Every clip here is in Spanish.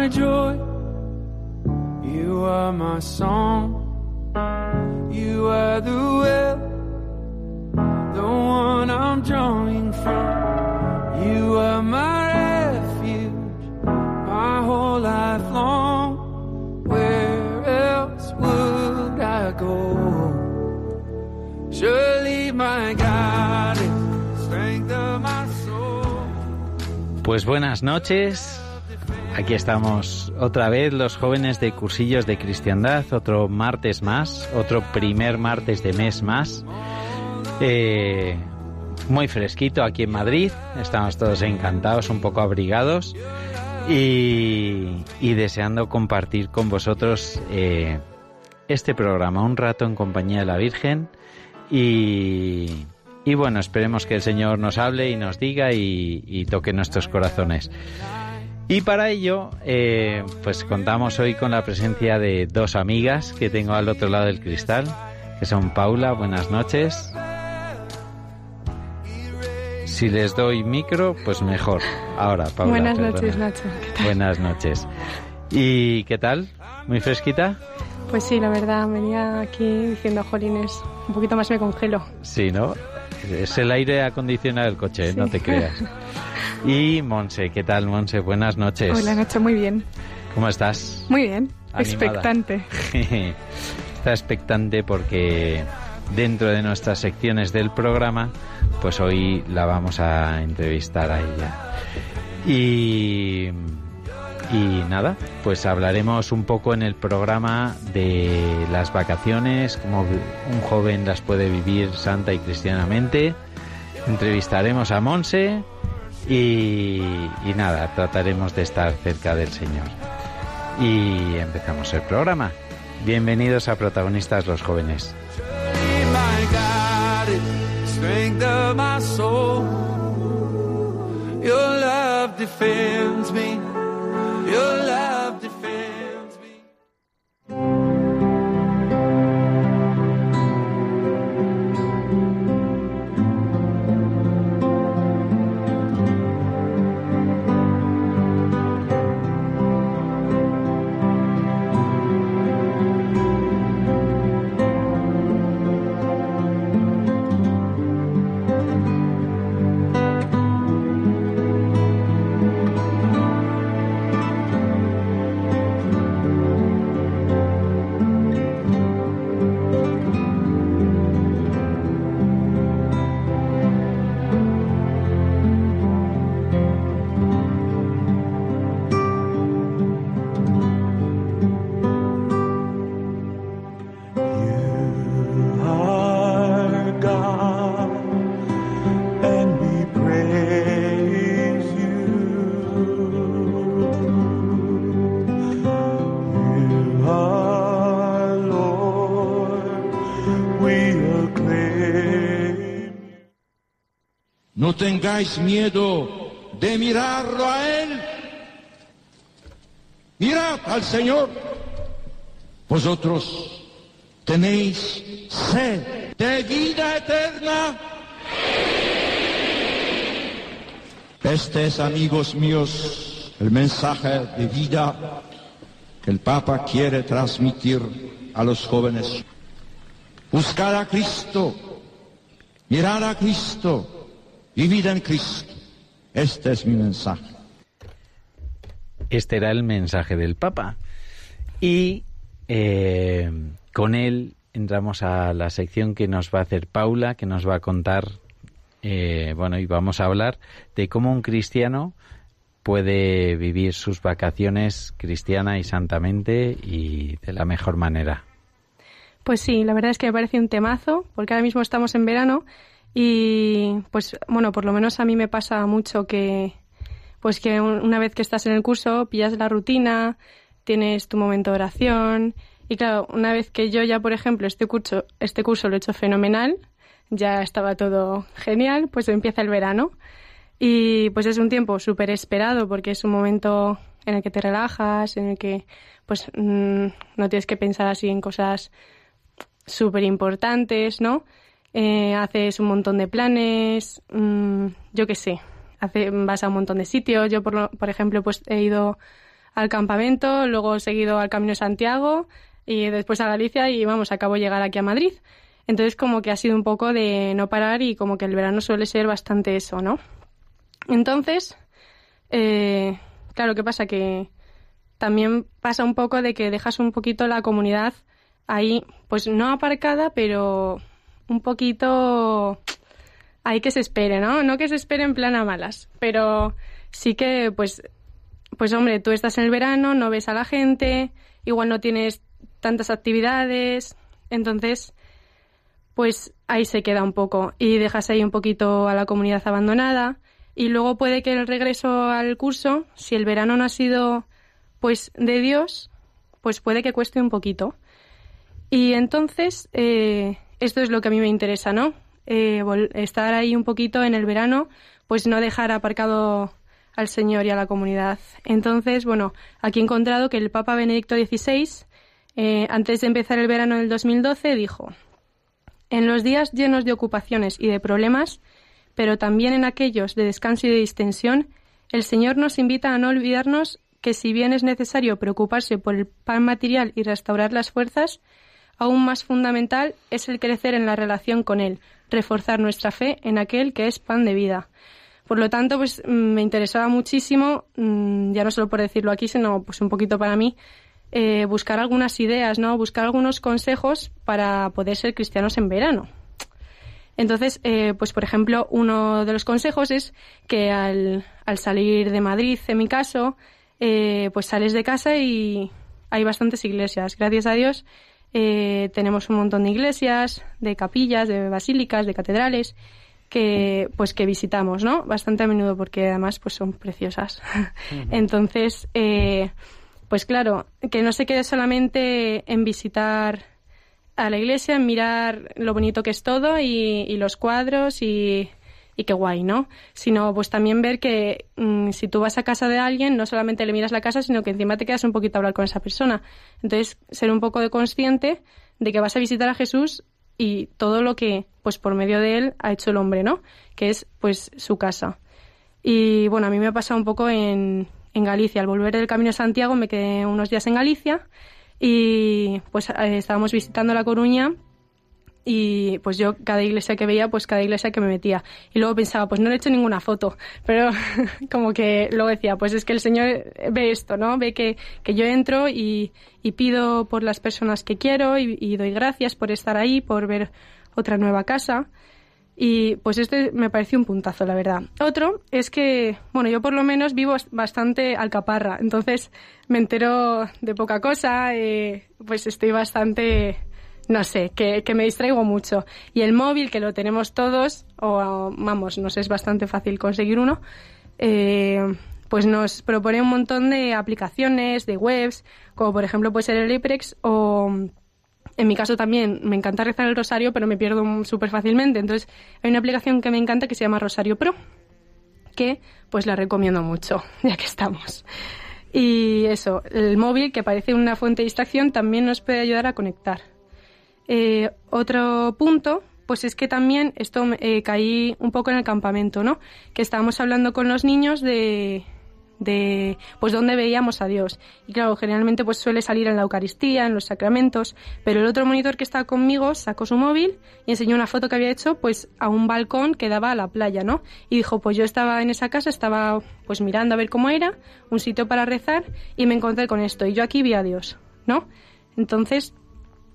my joy. You are my song. You are the well, the one I'm drawing from. You are my refuge, my whole life long. Where else would I go? Surely my God is strength of my soul. Pues buenas noches. Aquí estamos otra vez los jóvenes de cursillos de cristiandad, otro martes más, otro primer martes de mes más. Eh, muy fresquito aquí en Madrid, estamos todos encantados, un poco abrigados y, deseando compartir con vosotros eh, este programa, un rato en compañía de la Virgen y, bueno, esperemos que el Señor nos hable y nos diga y toque nuestros corazones. Y para ello, eh, pues contamos hoy con la presencia de dos amigas que tengo al otro lado del cristal, que son Paula, buenas noches. Si les doy micro, pues mejor. Ahora, Paula. Buenas perdona. noches, Nacho. Buenas noches. ¿Y qué tal? ¿Muy fresquita? Pues sí, la verdad, venía aquí diciendo, jolines, un poquito más me congelo. Sí, ¿no? Es el aire acondicionado del coche, Sí. no te creas. Y Monse, ¿qué tal, Monse? Buenas noches. Hola, Nacho, muy bien. ¿Cómo estás? Muy bien. Animada. Expectante. Está expectante porque dentro de nuestras secciones del programa, pues hoy la vamos a entrevistar a ella. Y, y nada, pues hablaremos un poco en el programa de las vacaciones, cómo un joven las puede vivir santa y cristianamente. Entrevistaremos a Monse y, nada, trataremos de estar cerca del Señor. Y empezamos el programa. Bienvenidos a Protagonistas los Jóvenes. Tengáis miedo de mirarlo a Él. Mirad al Señor. Vosotros tenéis sed de vida eterna. Este es, amigos míos, el mensaje de vida que el Papa quiere transmitir a los jóvenes. Buscar a Cristo, mirar a Cristo, vivir en Cristo. Este es mi mensaje. Este era el mensaje del Papa. Y eh, con él entramos a la sección que nos va a hacer Paula, que nos va a contar, eh, bueno, y vamos a hablar de cómo un cristiano puede vivir sus vacaciones cristiana y santamente y de la mejor manera. Pues sí, la verdad es que me parece un temazo, porque ahora mismo estamos en verano y pues bueno, por lo menos a mí me pasa mucho que pues que una vez que estás en el curso pillas la rutina, tienes tu momento de oración y claro, una vez que yo ya, por ejemplo, este curso, este curso lo he hecho fenomenal, ya estaba todo genial, pues empieza el verano y pues es un tiempo súper esperado porque es un momento en el que te relajas, en el que pues mm, no tienes que pensar así en cosas súper importantes, ¿no? Eh, haces un montón de planes, mm, yo qué sé, vas a un montón de sitios. Yo, por, por ejemplo, pues he ido al campamento, luego he seguido al Camino de Santiago y después a Galicia y vamos, acabo de llegar aquí a Madrid. Entonces como que ha sido un poco de no parar y como que el verano suele ser bastante eso, ¿no? Entonces, eh, claro, ¿qué pasa? Que también pasa un poco de que dejas un poquito la comunidad ahí, pues no aparcada, pero un poquito ahí que se espere, ¿no? No que se espere en plan a malas, pero sí que, pues, pues hombre, tú estás en el verano, no ves a la gente, igual no tienes tantas actividades, entonces, pues ahí se queda un poco y dejas ahí un poquito a la comunidad abandonada y luego puede que el regreso al curso, si el verano no ha sido, pues, de Dios, pues puede que cueste un poquito. Y entonces, eh, esto es lo que a mí me interesa, ¿no? Eh, estar ahí un poquito en el verano, pues no dejar aparcado al Señor y a la comunidad. Entonces, bueno, aquí he encontrado que el Papa Benedicto XVI, eh, antes de empezar el verano del 2012, dijo, en los días llenos de ocupaciones y de problemas, pero también en aquellos de descanso y de distensión, el Señor nos invita a no olvidarnos que si bien es necesario preocuparse por el pan material y restaurar las fuerzas, aún más fundamental es el crecer en la relación con Él, reforzar nuestra fe en aquel que es pan de vida. Por lo tanto, pues mm, me interesaba muchísimo, mm, ya no solo por decirlo aquí, sino pues un poquito para mí, eh, buscar algunas ideas, ¿no? Buscar algunos consejos para poder ser cristianos en verano. Entonces, eh, pues por ejemplo, uno de los consejos es que al, al salir de Madrid, en mi caso, eh, pues sales de casa y hay bastantes iglesias. Gracias a Dios, eh, tenemos un montón de iglesias, de capillas, de basílicas, de catedrales que pues que visitamos, ¿no? Bastante a menudo porque además pues son preciosas. Entonces, eh, pues claro, que no se quede solamente en visitar a la iglesia, en mirar lo bonito que es todo y los cuadros y y qué guay, ¿no? Sino pues también ver que mm, si tú vas a casa de alguien, no solamente le miras la casa, sino que encima te quedas un poquito a hablar con esa persona. Entonces, ser un poco de consciente de que vas a visitar a Jesús y todo lo que, pues por medio de él, ha hecho el hombre, ¿no? Que es, pues, su casa. Y bueno, a mí me ha pasado un poco en, en Galicia. Al volver del Camino de Santiago me quedé unos días en Galicia y pues eh, estábamos visitando La Coruña y pues yo cada iglesia que veía, pues cada iglesia que me metía. Y luego pensaba, pues no le he hecho ninguna foto, pero como que luego decía, pues es que el Señor ve esto, ¿no? Ve que, que yo entro y, pido por las personas que quiero y, y, doy gracias por estar ahí, por ver otra nueva casa. Y pues este me pareció un puntazo, la verdad. Otro es que, bueno, yo por lo menos vivo bastante alcaparra, entonces me entero de poca cosa, eh, pues estoy bastante no sé, que, me distraigo mucho. Y el móvil, que lo tenemos todos, o vamos, nos es bastante fácil conseguir uno, eh, pues nos propone un montón de aplicaciones, de webs, como por ejemplo puede ser el Liprex o en mi caso también me encanta rezar el rosario, pero me pierdo súper fácilmente. Entonces hay una aplicación que me encanta que se llama Rosario Pro, que pues la recomiendo mucho, ya que estamos. Y eso, el móvil, que parece una fuente de distracción, también nos puede ayudar a conectar. Eh, otro punto, pues es que también esto eh, caí un poco en el campamento, ¿no? Que estábamos hablando con los niños de, de pues dónde veíamos a Dios. Y claro, generalmente pues suele salir en la Eucaristía, en los sacramentos, pero el otro monitor que estaba conmigo sacó su móvil y enseñó una foto que había hecho pues a un balcón que daba a la playa, ¿no? Y dijo, pues yo estaba en esa casa, estaba pues mirando a ver cómo era, un sitio para rezar y me encontré con esto y yo aquí vi a Dios, ¿no? Entonces,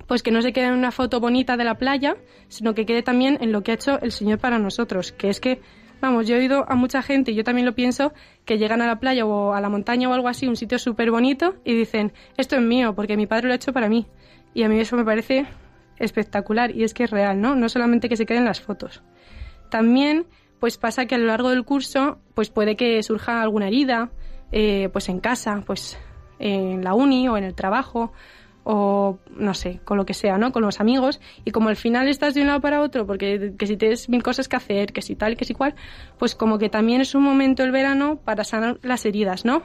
pues que no se quede en una foto bonita de la playa, sino que quede también en lo que ha hecho el Señor para nosotros, que es que Vamos, yo he oído a mucha gente, y yo también lo pienso, que llegan a la playa o a la montaña o algo así, un sitio súper bonito, y dicen, esto es mío, porque mi padre lo ha hecho para mí. Y a mí eso me parece espectacular, y es que es real, ¿no? No solamente que se queden las fotos. También, pues pasa que a lo largo del curso, pues puede que surja alguna herida, eh, pues en casa, pues en la uni o en el trabajo, o no sé, con lo que sea, ¿no? Con los amigos y como al final estás de un lado para otro porque que si tienes mil cosas que hacer, que si tal, que si cual, pues como que también es un momento el verano para sanar las heridas, ¿no?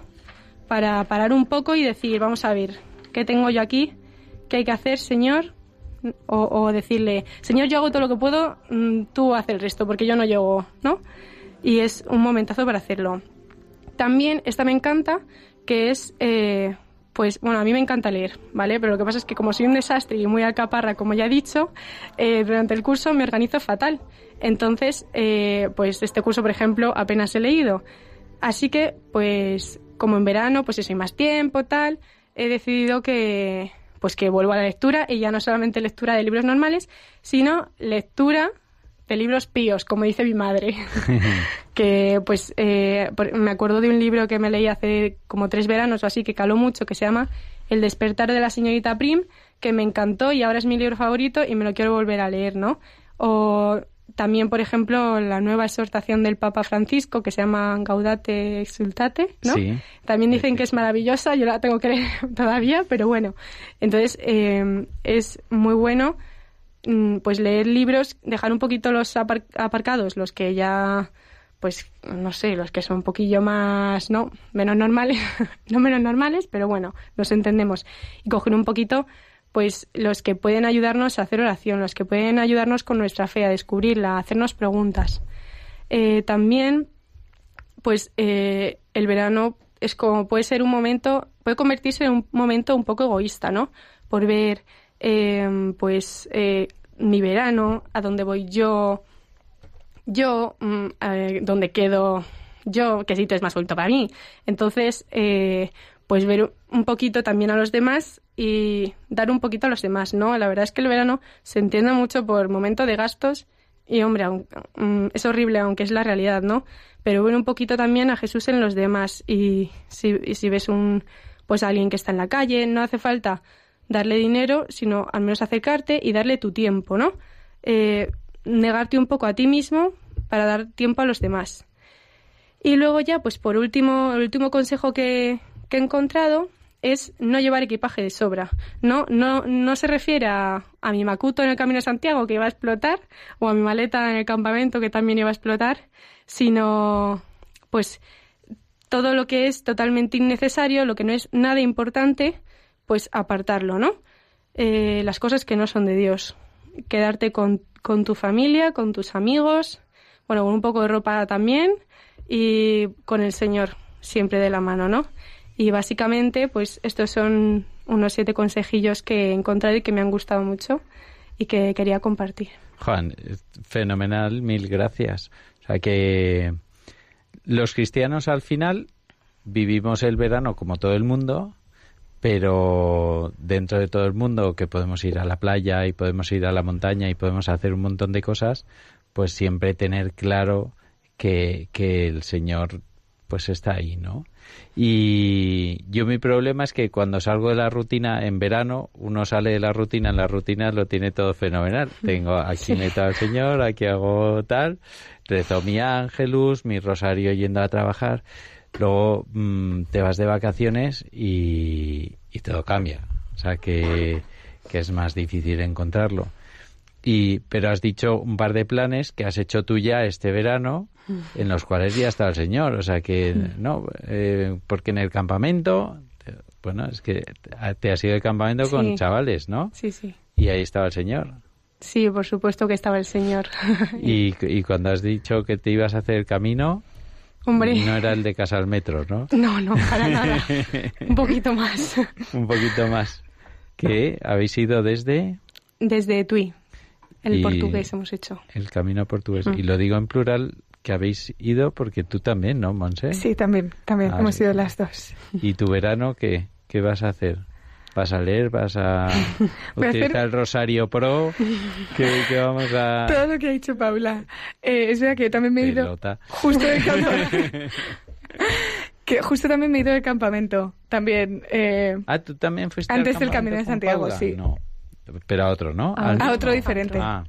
Para parar un poco y decir, vamos a ver, ¿qué tengo yo aquí? ¿Qué hay que hacer, Señor? O, decirle, Señor, yo hago todo lo que puedo, mm, tú haz el resto porque yo no llego, ¿no? Y es un momentazo para hacerlo. También, esta me encanta, que es... Eh, pues bueno, a mí me encanta leer, ¿vale? Pero lo que pasa es que como soy un desastre y muy alcaparra, como ya he dicho, eh, durante el curso me organizo fatal. Entonces, eh, pues este curso, por ejemplo, apenas he leído. Así que, pues, como en verano, pues si hay más tiempo, tal, he decidido que, pues que vuelvo a la lectura y ya no solamente lectura de libros normales, sino lectura de libros píos, como dice mi madre. que pues eh, me acuerdo de un libro que me leí hace como tres veranos o así, que caló mucho, que se llama El despertar de la señorita Prim, que me encantó y ahora es mi libro favorito y me lo quiero volver a leer, ¿no? O también, por ejemplo, la nueva exhortación del Papa Francisco, que se llama Gaudate Exultate, ¿no? Sí. También dicen que es maravillosa, yo la tengo que leer todavía, pero bueno. Entonces, eh, es muy bueno pues leer libros, dejar un poquito los aparcados, los que ya, pues, no sé, los que son un poquillo más, no, menos normales, no menos normales, pero bueno, nos entendemos. Y coger un poquito, pues, los que pueden ayudarnos a hacer oración, los que pueden ayudarnos con nuestra fe, a descubrirla, a hacernos preguntas. Eh, también, pues, eh, el verano es como, puede ser un momento, puede convertirse en un momento un poco egoísta, ¿no? Por ver Em, pues eh, mi verano, a dónde voy yo, yo, mm, dónde quedo yo, qué sitio es más suelto para mí. Entonces, eh, pues ver un poquito también a los demás y dar un poquito a los demás, ¿no? La verdad es que el verano se entiende mucho por momento de gastos y, hombre, mm, es horrible, aunque es la realidad, ¿no? Pero ver un poquito también a Jesús en los demás y si, y si ves un, pues a alguien que está en la calle, no hace falta darle dinero, sino al menos acercarte y darle tu tiempo, ¿no? Eh, negarte un poco a ti mismo para dar tiempo a los demás. Y luego ya, pues por último, el último consejo que, que he encontrado es no llevar equipaje de sobra. No, no, no se refiere a, a, mi macuto en el Camino de Santiago que iba a explotar o a mi maleta en el campamento que también iba a explotar, sino pues todo lo que es totalmente innecesario, lo que no es nada importante, pues apartarlo, ¿no? Eh, las cosas que no son de Dios. Quedarte con, con tu familia, con tus amigos, bueno, con un poco de ropa también y con el Señor siempre de la mano, ¿no? Y básicamente, pues estos son unos siete consejillos que he encontrado y que me han gustado mucho y que quería compartir. Juan, fenomenal, mil gracias. O sea que los cristianos al final vivimos el verano como todo el mundo, pero dentro de todo el mundo que podemos ir a la playa y podemos ir a la montaña y podemos hacer un montón de cosas, pues siempre tener claro que, que el Señor pues está ahí, ¿no? Y yo mi problema es que cuando salgo de la rutina en verano, uno sale de la rutina, en la rutina lo tiene todo fenomenal. Tengo aquí meto al Señor, aquí hago tal, rezo mi ángelus, mi rosario yendo a trabajar, Luego mm, te vas de vacaciones y, todo cambia. O sea que, es más difícil encontrarlo. Y, pero has dicho un par de planes que has hecho tú ya este verano, en los cuales ya está el Señor. O sea que, no, eh, porque en el campamento, bueno, es que te has ido de campamento con chavales, ¿no? Sí, sí. Y ahí estaba el Señor. Sí, por supuesto que estaba el Señor. y, y cuando has dicho que te ibas a hacer el camino, Hombre. No era el de casa al metro, ¿no? No, no, para nada. Un poquito más. Un poquito más. ¿Qué? ¿Habéis ido desde Desde Tui, el Y- portugués hemos hecho. el camino portugués? Mm. Y lo digo en plural que habéis ido porque tú también, ¿no, Monse? Sí, también, también. Ah, hemos sí. ido las dos. ¿Y tu verano qué? ¿Qué vas a hacer? ¿Vas a leer? ¿Vas a utilizar hacer- el Rosario Pro? ¿Qué, qué vamos a...? Todo lo que ha dicho Paula. Eh, es verdad que yo también me he ido Pelota. justo del campamento. que justo también me he ido del campamento. También. eh, Ah, tú también fuiste Antes del Camino de Santiago, Paula? sí. No, pero a otro, ¿no? A- otro diferente. Ah,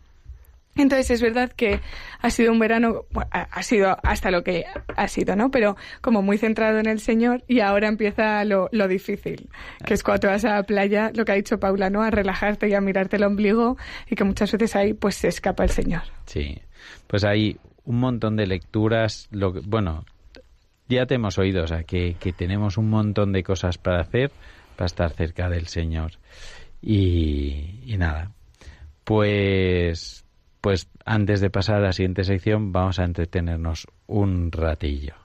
Entonces es verdad que ha sido un verano, ha sido hasta lo que ha sido, ¿no? Pero como muy centrado en el Señor y ahora empieza lo, lo difícil, que es cuando vas a la playa, lo que ha dicho Paula, ¿no? A relajarte y a mirarte el ombligo y que muchas veces ahí pues se escapa el Señor. sí. Pues hay un montón de lecturas. Lo, que- bueno, ya te hemos oído, o sea, que, que tenemos un montón de cosas para hacer para estar cerca del Señor. Y, y nada, pues, pues antes de pasar a la siguiente sección, vamos a entretenernos un ratillo.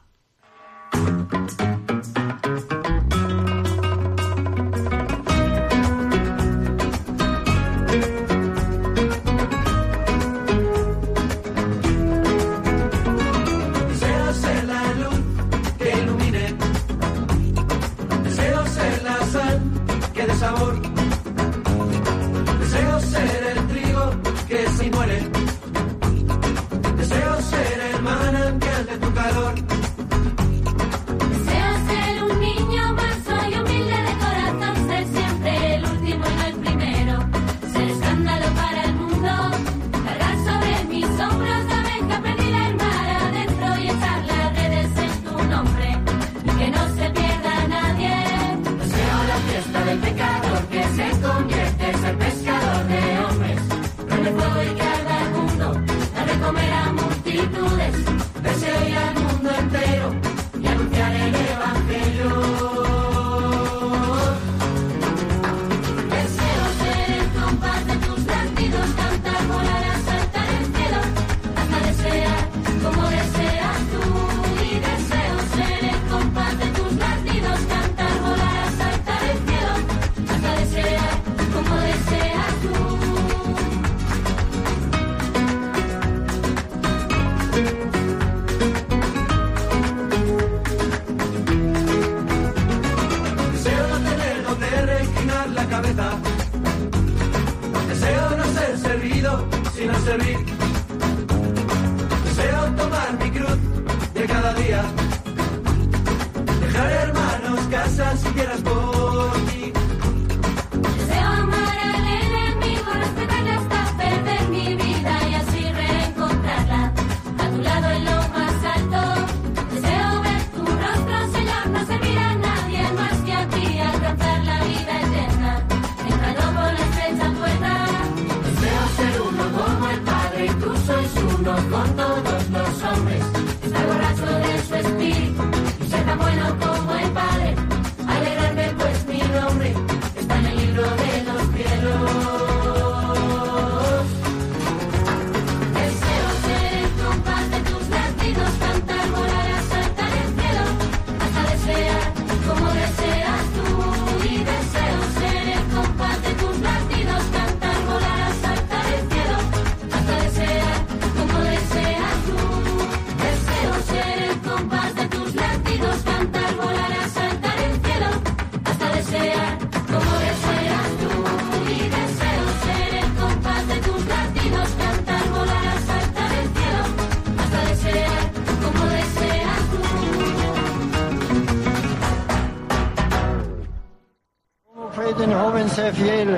Un joven ser fiel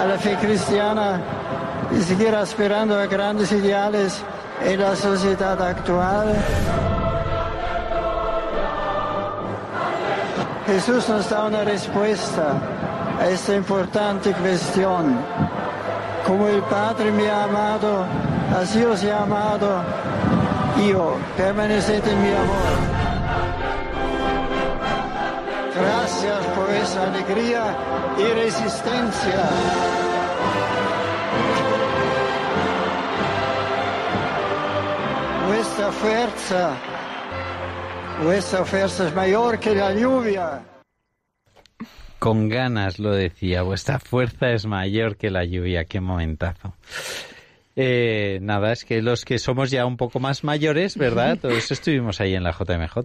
a la fe cristiana y seguir aspirando a grandes ideales en la sociedad actual. Jesús nos da una respuesta a esta importante cuestión. Como el Padre me ha amado, así os he amado yo. Permaneced en mi amor. Gracias por esa alegría y resistencia. Vuestra fuerza Vuestra fuerza es mayor que la lluvia. Con ganas lo decía, vuestra fuerza es mayor que la lluvia, qué momentazo. Eh, nada, es que los que somos ya un poco más mayores, ¿verdad? Todos estuvimos ahí en la JMJ.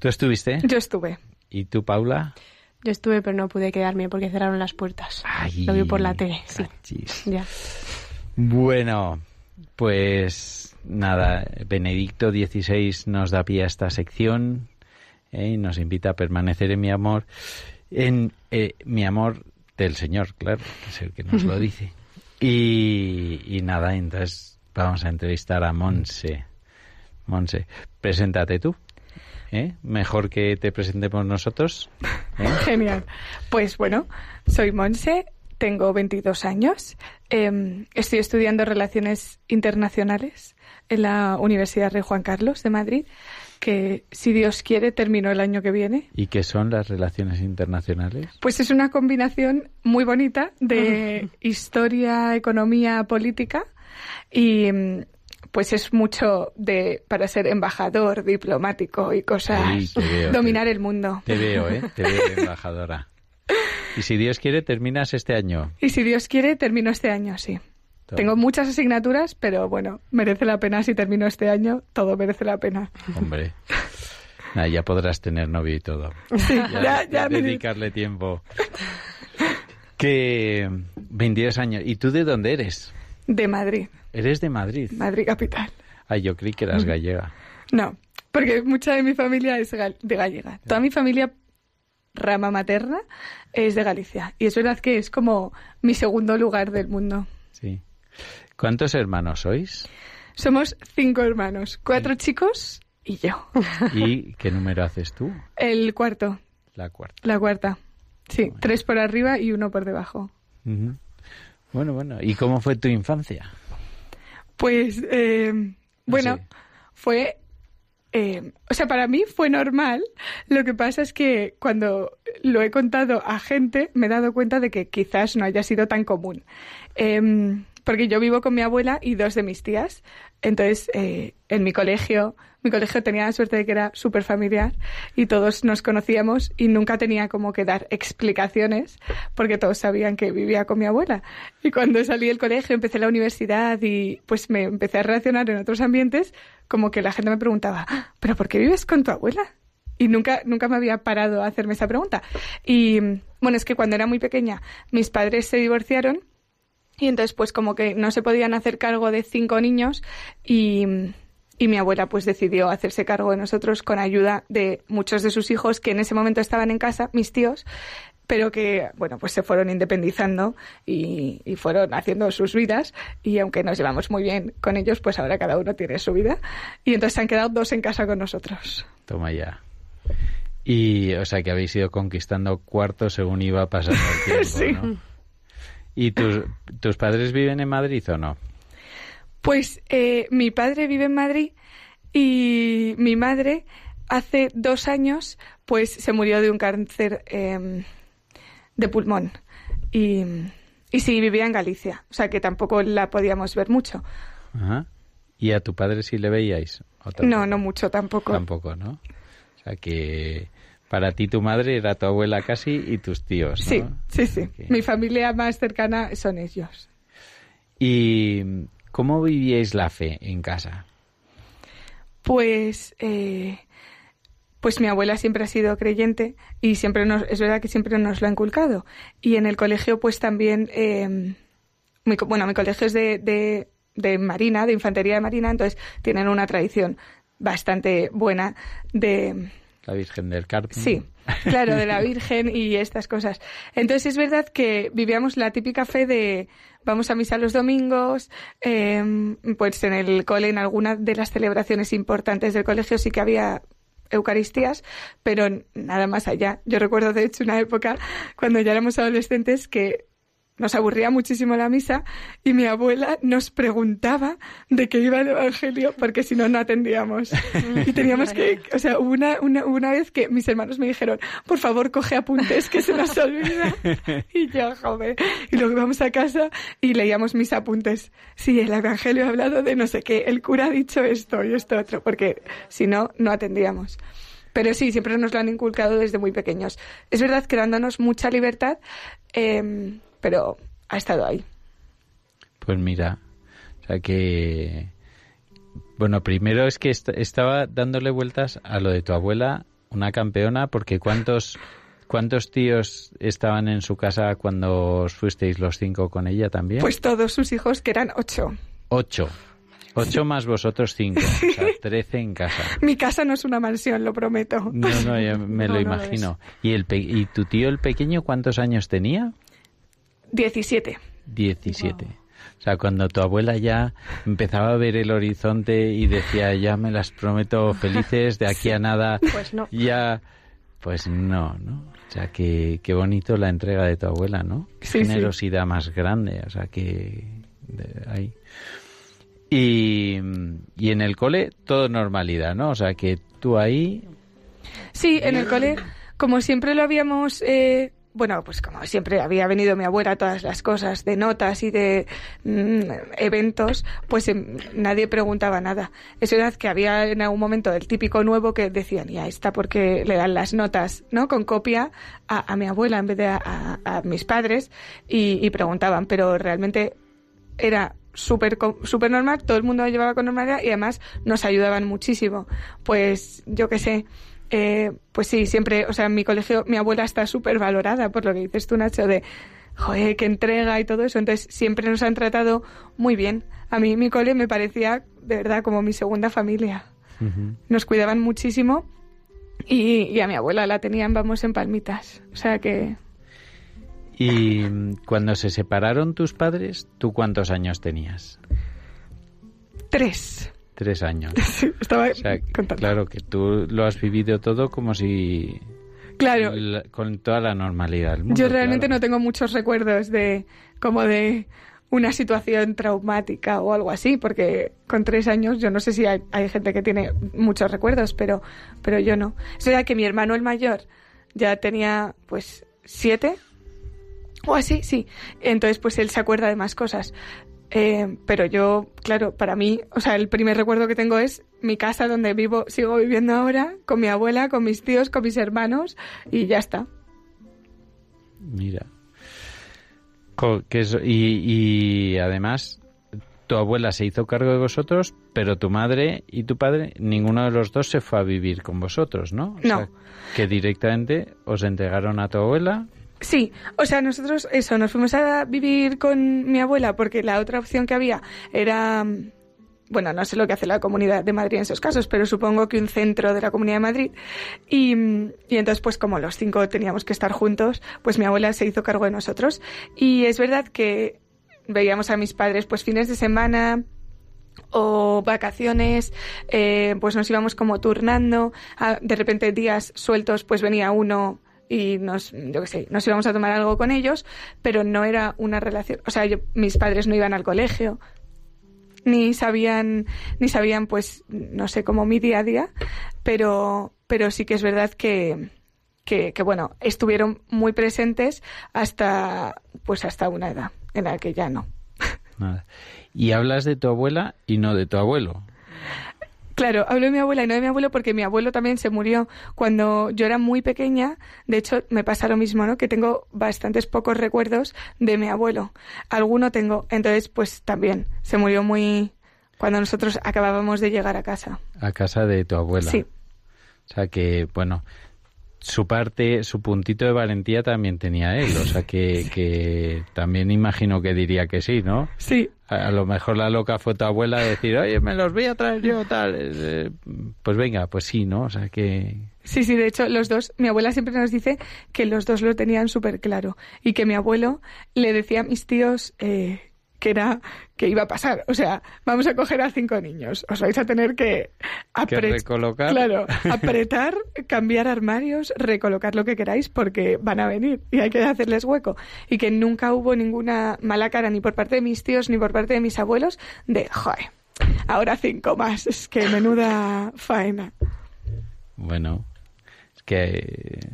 ¿Tú estuviste? Yo estuve. ¿Y tú, Paula? Yo estuve, pero no pude quedarme porque cerraron las puertas. Ay, Lo vi por la tele, sí. Ya. Bueno, pues nada, Benedicto XVI nos da pie a esta sección ¿eh? y nos invita a permanecer en mi amor, en eh, mi amor del Señor, claro, que es el que nos lo dice. Y, y nada, entonces vamos a entrevistar a Monse. Monse, preséntate tú. ¿Eh? Mejor que te presentemos nosotros. ¿eh? Genial. Pues bueno, soy Monse, tengo 22 años, eh, estoy estudiando Relaciones Internacionales en la Universidad Rey Juan Carlos de Madrid, que si Dios quiere termino el año que viene. ¿Y qué son las relaciones internacionales? Pues es una combinación muy bonita de historia, economía, política y mm, pues es mucho de para ser embajador, diplomático y cosas, te veo, dominar te- el mundo. Te veo, ¿eh? Te veo, embajadora. Y si Dios quiere, terminas este año. Y si Dios quiere termino este año, sí. Tengo muchas asignaturas, pero bueno, merece la pena si termino este año, todo merece la pena. Hombre. Nah, ya podrás tener novio y todo. Sí, Ya, ya, ya dedicarle tiempo. Que 22 años. ¿Y tú de dónde eres? De Madrid, Eres de Madrid. Madrid capital. Ay, yo creí que eras Mm. gallega. No, porque mucha de mi familia es de gallega. Toda mi familia rama materna es de Galicia. Y es verdad que es como mi segundo lugar del mundo. Sí. ¿Cuántos hermanos sois? Somos cinco hermanos, cuatro chicos y yo. ¿Y qué número haces tú? El cuarto, La cuarta. la cuarta. Sí, tres por arriba y uno por debajo. Ujú. Bueno, bueno. ¿Y cómo fue tu infancia? Pues, eh, bueno, Sí. fue... eh, o sea, para mí fue normal. Lo que pasa es que cuando lo he contado a gente me he dado cuenta de que quizás no haya sido tan común. Em, porque yo vivo con mi abuela y dos de mis tías. Entonces, eh, en mi colegio, mi colegio tenía la suerte de que era súper familiar y todos nos conocíamos y nunca tenía como que dar explicaciones porque todos sabían que vivía con mi abuela. Y cuando salí del colegio, empecé la universidad y pues me empecé a relacionar en otros ambientes, como que la gente me preguntaba, "Ah, ¿pero por qué vives con tu abuela? Y nunca, nunca me había parado a hacerme esa pregunta. Y bueno, es que cuando era muy pequeña, mis padres se divorciaron y entonces, pues como que no se podían hacer cargo de cinco niños y, y mi abuela pues decidió hacerse cargo de nosotros con ayuda de muchos de sus hijos que en ese momento estaban en casa, mis tíos, pero que, bueno, pues se fueron independizando y, y fueron haciendo sus vidas y aunque nos llevamos muy bien con ellos, pues ahora cada uno tiene su vida y entonces se han quedado dos en casa con nosotros. Toma ya. Y, o sea, que habéis ido conquistando cuartos según iba pasando el tiempo, Sí. ¿no? ¿Y tus, tus padres viven en Madrid o no? Pues eh, mi padre vive en Madrid y mi madre hace dos años pues se murió de un cáncer eh, de pulmón y, y sí vivía en Galicia, o sea que tampoco la podíamos ver mucho. Ajá. ¿Y a tu padre sí le veíais? No, no mucho tampoco. Tampoco, ¿no? O sea que para ti tu madre era tu abuela casi y tus tíos, ¿no? Sí, sí, sí. Mi familia más cercana son ellos. ¿Y cómo vivíais la fe en casa? Pues, eh, pues mi abuela siempre ha sido creyente y siempre nos, es verdad que siempre nos lo ha inculcado. Y en el colegio, pues también, eh, mi bueno, mi colegio es de, de, de Marina, de Infantería de Marina, entonces tienen una tradición bastante buena de, La Virgen del Carmen. Sí, claro, de la Virgen y estas cosas. Entonces es verdad que vivíamos la típica fe de vamos a misa los domingos, eh, pues en el cole, en alguna de las celebraciones importantes del colegio sí que había Eucaristías, pero nada más allá. Yo recuerdo de hecho una época cuando ya éramos adolescentes que nos aburría muchísimo la misa y mi abuela nos preguntaba de qué iba el Evangelio porque si no, no atendíamos. Y teníamos que, o sea, hubo una, una, una vez que mis hermanos me dijeron, por favor, coge apuntes que se nos olvida. Y yo, joder. Y luego íbamos a casa y leíamos mis apuntes. Sí, el Evangelio ha hablado de no sé qué, el cura ha dicho esto y esto otro, porque si no, no atendíamos. Pero sí, siempre nos lo han inculcado desde muy pequeños. Es verdad que dándonos mucha libertad, eh, pero ha estado ahí. Pues mira, o sea que... Bueno, primero es que est- estaba dándole vueltas a lo de tu abuela, una campeona, porque ¿cuántos, cuántos tíos estaban en su casa cuando os fuisteis los cinco con ella también? Pues todos sus hijos, que eran ocho. Ocho. Ocho más vosotros cinco. O sea, trece en casa. Mi casa no es una mansión, lo prometo. No, no, ya me No, lo no lo imagino. ¿Y, el pe- ¿Y tu tío el pequeño cuántos años tenía? 17. 17. O sea, cuando tu abuela ya empezaba a ver el horizonte y decía, ya me las prometo felices, de aquí a nada, Pues no. ya... Pues no, ¿no? O sea, que qué bonito la entrega de tu abuela, ¿no? Qué Sí, sí. generosidad más grande, o sea, que... de ahí. Y, y en el cole, todo normalidad, ¿no? O sea, que tú ahí... Sí, en el cole, como siempre lo habíamos, eh, bueno, pues como siempre había venido mi abuela a todas las cosas de notas y de mm, eventos, pues em, nadie preguntaba nada. Es verdad que había en algún momento el típico nuevo que decían, ya está porque le dan las notas, ¿no? Con copia a, mi abuela en vez de a, mis padres y, preguntaban, pero realmente era súper súper normal, todo el mundo lo llevaba con normalidad y además nos ayudaban muchísimo. Pues yo qué sé, eh, pues sí, siempre, o sea, en mi colegio mi abuela está súper valorada por lo que dices tú, Nacho, de, joder, que entrega y todo eso. Entonces siempre nos han tratado muy bien. A mí mi cole me parecía, de verdad, como mi segunda familia. Nos cuidaban muchísimo y, y a mi abuela la tenían, vamos, en palmitas. O sea que Y mm, cuando se separaron tus padres, ¿tú cuántos años tenías? tres. Tres años. Estaba O sea, contando. claro que tú lo has vivido todo como si... Claro. la- con toda la normalidad mundo. Yo realmente claro. no tengo muchos recuerdos de como de una situación traumática o algo así, porque con tres años yo no sé si hay, hay gente que tiene muchos recuerdos, pero, pero yo no. Es verdad que mi hermano el mayor ya tenía pues siete o así, sí. Entonces pues él se acuerda de más cosas. Eh, pero yo, claro, para mí, o sea, el primer recuerdo que tengo es mi casa donde vivo, sigo viviendo ahora, con mi abuela, con mis tíos, con mis hermanos, y ya está. Mira. Que y, y además, tu abuela se hizo cargo de vosotros, pero tu madre y tu padre, ninguno de los dos se fue a vivir con vosotros, ¿no? O No. sea, que directamente os entregaron a tu abuela. Sí, o sea, nosotros eso, nos fuimos a vivir con mi abuela porque la otra opción que había era, bueno, no sé lo que hace la Comunidad de Madrid en esos casos, pero supongo que un centro de la Comunidad de Madrid. Y, y entonces, pues como los cinco teníamos que estar juntos, pues mi abuela se hizo cargo de nosotros. Y es verdad que veíamos a mis padres pues fines de semana, o vacaciones, eh, pues nos íbamos como turnando, Ah, de repente días sueltos, pues venía uno y nos, yo qué sé, nos íbamos a tomar algo con ellos, pero no era una relación, o sea, yo- mis padres no iban al colegio, ni sabían, ni sabían, pues, no sé, como mi día a día, pero, pero sí que es verdad que, que, que, bueno, estuvieron muy presentes hasta, pues, hasta una edad en la que ya no. Nada. Y hablas de tu abuela y no de tu abuelo. Claro, hablo de mi abuela y no de mi abuelo porque mi abuelo también se murió cuando yo era muy pequeña. De hecho, me pasa lo mismo, ¿no? Que tengo bastantes pocos recuerdos de mi abuelo. Alguno tengo. Entonces, pues también se murió muy cuando nosotros acabábamos de llegar a casa. A casa de tu abuela. Sí. O sea que, bueno, su parte, su puntito de valentía también tenía él. O sea que, que también imagino que diría que sí, ¿no? Sí. A, lo mejor la loca fue tu abuela a decir, oye, me los voy a traer yo, tal. Eh, pues venga, pues sí, ¿no? O sea que... Sí, sí, de hecho, los dos, mi abuela siempre nos dice que los dos lo tenían súper claro y que mi abuelo le decía a mis tíos eh, que era que iba a pasar. O sea, vamos a coger a cinco niños. Os vais a tener que, Que recolocar. Claro, apretar, cambiar armarios, recolocar lo que queráis porque van a venir y hay que hacerles hueco. Y que nunca hubo ninguna mala cara ni por parte de mis tíos ni por parte de mis abuelos de, joder, ahora cinco más. Es que menuda faena. Bueno, es que...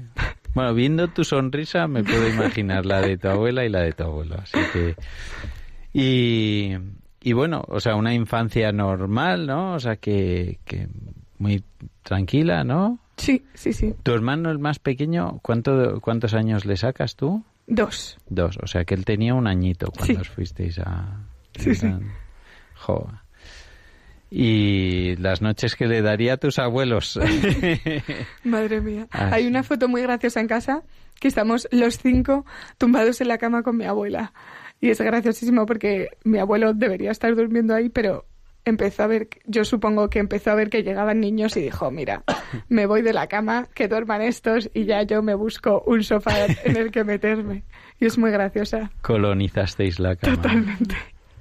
Bueno, viendo tu sonrisa me puedo imaginar la de tu abuela y la de tu abuelo. Así que... Y, y bueno, o sea, una infancia normal, ¿no? O sea, que, que muy tranquila, ¿no? Sí, sí, sí. Tu hermano, el más pequeño, ¿cuánto, ¿cuántos años le sacas tú? Dos. Dos, o sea que él tenía un añito cuando Sí. os fuisteis a... Sí, sí. Jo. Y las noches que le daría a tus abuelos. Madre mía. Ah, Hay una foto muy graciosa en casa que estamos los cinco tumbados en la cama con mi abuela. Y es graciosísimo porque mi abuelo debería estar durmiendo ahí, pero empezó a ver, yo supongo que empezó a ver que llegaban niños y dijo, mira, me voy de la cama, que duerman estos y ya yo me busco un sofá en el que meterme. Y es muy graciosa. Colonizasteis la cama. Totalmente.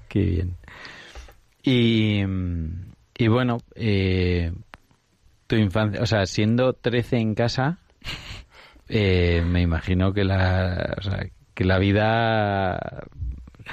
Qué bien. Y, y bueno, eh, tu infancia, o sea, siendo 13 en casa, eh, me imagino que la, o sea, que la vida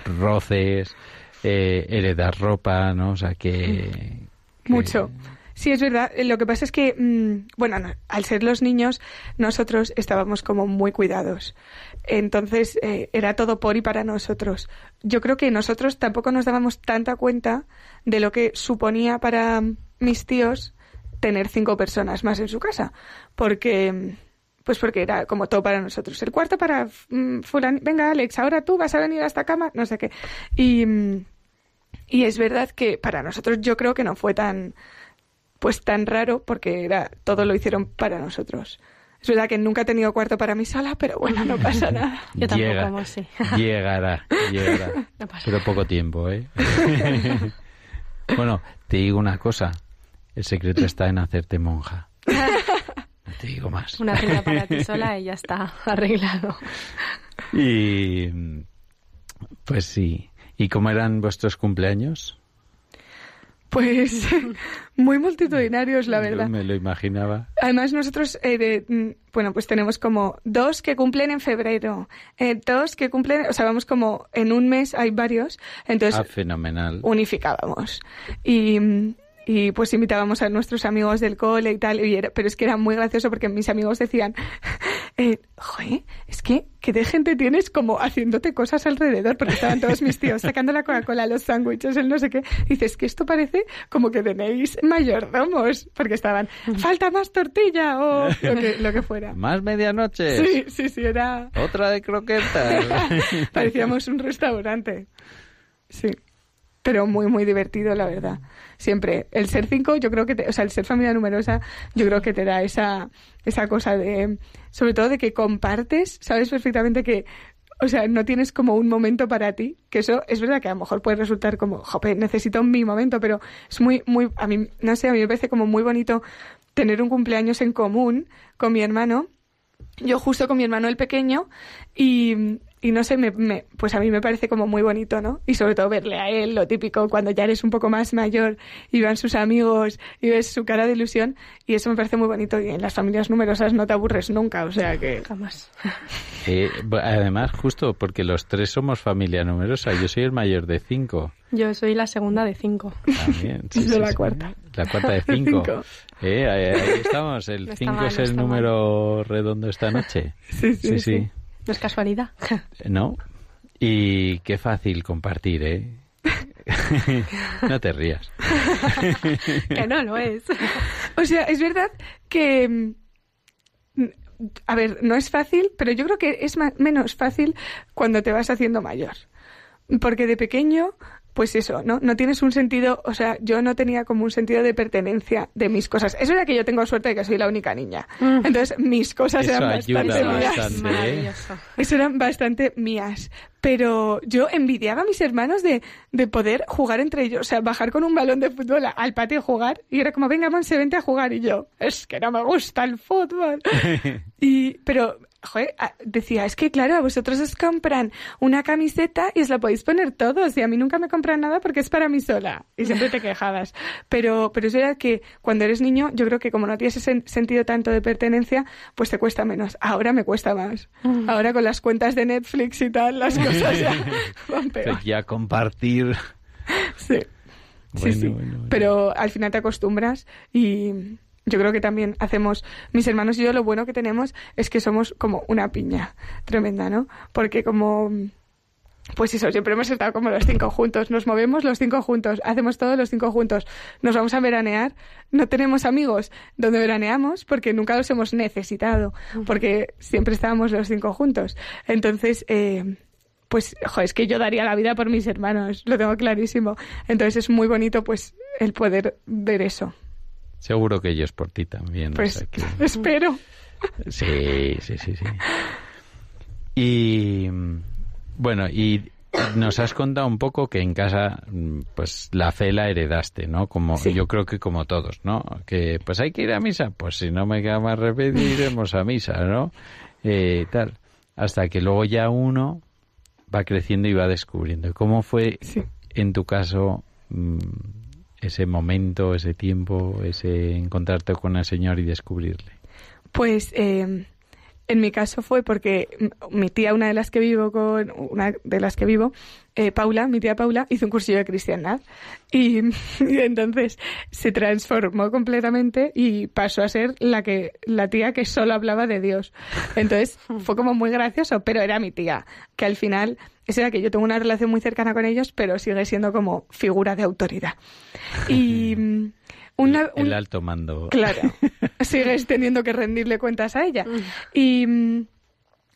roces, eh, heredar ropa, ¿no? O sea, que... Mucho. Sí, es verdad. Lo que pasa es que, mm, bueno, no, al ser los niños, nosotros estábamos como muy cuidados. Entonces, eh, era todo por y para nosotros. Yo creo que nosotros tampoco nos dábamos tanta cuenta de lo que suponía para mis tíos tener cinco personas más en su casa. Porque, mm, pues porque era como todo para nosotros. El cuarto para mm, fulan, venga Alex, ahora tú vas a venir a esta cama, no sé qué. Y, mm, y es verdad que para nosotros yo creo que no fue tan pues tan raro porque era todo lo hicieron para nosotros. Es verdad que nunca he tenido cuarto para mí sola, pero bueno, no pasa nada. Yo tampoco, Llega- Monse. Llegará, llegará. No pasa Pero poco tiempo, ¿eh? bueno, te digo una cosa. El secreto está en hacerte monja. No te digo más. Una cena para ti sola y ya está arreglado. Y pues sí. ¿Y cómo eran vuestros cumpleaños? Pues muy multitudinarios, la verdad. Yo me lo imaginaba. Además, nosotros, eh, de- mm, bueno, pues tenemos como dos que cumplen en febrero, eh, dos que cumplen, o sea, vamos como en un mes hay varios, entonces Ah, fenomenal. unificábamos. Y, mm, y pues invitábamos a nuestros amigos del cole y tal, y era- pero es que era muy gracioso porque mis amigos decían, eh, joder, es que, ¿qué de gente tienes como haciéndote cosas alrededor? Porque estaban todos mis tíos sacando la Coca-Cola, los sándwiches, el no sé qué. Y dices que esto parece como que tenéis mayordomos, porque estaban, falta más tortilla o lo que, lo que fuera. Más medianoche. Sí, sí, sí, era... Otra de croquetas. Parecíamos un restaurante. Sí. Pero muy, muy divertido, la verdad. Siempre. El ser cinco, yo creo que, te- o sea, el ser familia numerosa, yo creo que te da esa, esa cosa de, sobre todo de que compartes, sabes perfectamente que, o sea, no tienes como un momento para ti, que eso es verdad que a lo mejor puede resultar como, jope, necesito mi momento, pero es muy, muy, a mí, no sé, a mí me parece como muy bonito tener un cumpleaños en común con mi hermano yo justo con mi hermano el pequeño y, y no sé, me, me- pues a mí me parece como muy bonito, ¿no? Y sobre todo verle a él, lo típico, cuando ya eres un poco más mayor y van sus amigos y ves su cara de ilusión y eso me parece muy bonito y en las familias numerosas no te aburres nunca, o sea que... Jamás. Eh, además, justo porque los tres somos familia numerosa. Yo soy el mayor de cinco. Yo soy la segunda de cinco. También. sí, Yo sí, la sí. cuarta. La cuarta de cinco. cinco. Eh, ahí, ahí estamos. El No está 5 mal, es no el número redondo esta noche. Sí, sí, Sí, sí. sí. No es casualidad. ¿No? Y qué fácil compartir, ¿eh? no te rías. que no lo es. O sea, es verdad que... mm, A ver, no es fácil, pero yo creo que es ma- menos fácil cuando te vas haciendo mayor. Porque de pequeño, pues eso, ¿no? No tienes un sentido, o sea, yo no tenía como un sentido de pertenencia de mis cosas. Es verdad que yo tengo suerte de que soy la única niña. Entonces, mis cosas Eso eran ayuda bastante mías. bastante. Maravilloso. Eso eran bastante mías. Pero yo envidiaba a mis hermanos de, de poder jugar entre ellos. O sea, bajar con un balón de fútbol al patio a jugar. Y era como, venga, Monse, vente a jugar. Y yo, es que no me gusta el fútbol. y, pero joder, ah, decía, es que claro, a vosotros os compran una camiseta y os la podéis poner todos y a mí nunca me compran nada porque es para mí sola y siempre te quejabas. Pero, pero es verdad que cuando eres niño, yo creo que como no tienes ese sen- sentido tanto de pertenencia, pues te cuesta menos. Ahora me cuesta más. Ahora con las cuentas de Netflix y tal, las cosas ya van peor. Ya compartir. Sí. Sí, Bueno, sí. bueno, bueno. Pero al final te acostumbras y yo creo que también hacemos, mis hermanos y yo, lo bueno que tenemos es que somos como una piña tremenda, ¿no? Porque como, pues eso, siempre hemos estado como los cinco juntos, nos movemos los cinco juntos, hacemos todo los cinco juntos, nos vamos a veranear, no tenemos amigos donde veraneamos porque nunca los hemos necesitado, porque siempre estábamos los cinco juntos. Entonces, eh, pues, jo, es que yo daría la vida por mis hermanos, lo tengo clarísimo. Entonces es muy bonito, pues, el poder ver eso. Seguro que ellos por ti también. o Pues, sea que- espero. Sí, sí, sí, sí. Y bueno, y nos has contado un poco que en casa, pues la fe la heredaste, ¿no? Como Sí. yo creo que como todos, ¿no? Que pues hay que ir a misa, pues si no me queda más remedio iremos a misa, ¿no? Eh, tal, hasta que luego ya uno va creciendo y va descubriendo. ¿Cómo fue Sí. en tu caso mm, ese momento, ese tiempo, ese encontrarte con el Señor y descubrirle? Pues eh, en mi caso fue porque mi tía, una de las que vivo con, una de las que vivo, eh, Paula, mi tía Paula, hizo un cursillo de cristiandad y, y entonces se transformó completamente y pasó a ser la que la tía que solo hablaba de Dios. Entonces fue como muy gracioso, pero era mi tía, que al final es verdad que yo tengo una relación muy cercana con ellos, pero sigue siendo como figura de autoridad. Y mm, una, el un- alto mando. Claro, sigues teniendo que rendirle cuentas a ella. Y mm,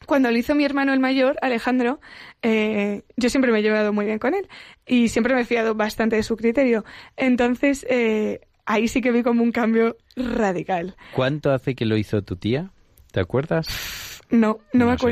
cuando lo hizo mi hermano el mayor, Alejandro, eh, yo siempre me he llevado muy bien con él y siempre me he fiado bastante de su criterio. Entonces, eh, ahí sí que vi como un cambio radical. ¿Cuánto hace que lo hizo tu tía? ¿Te acuerdas? No, no, me sé.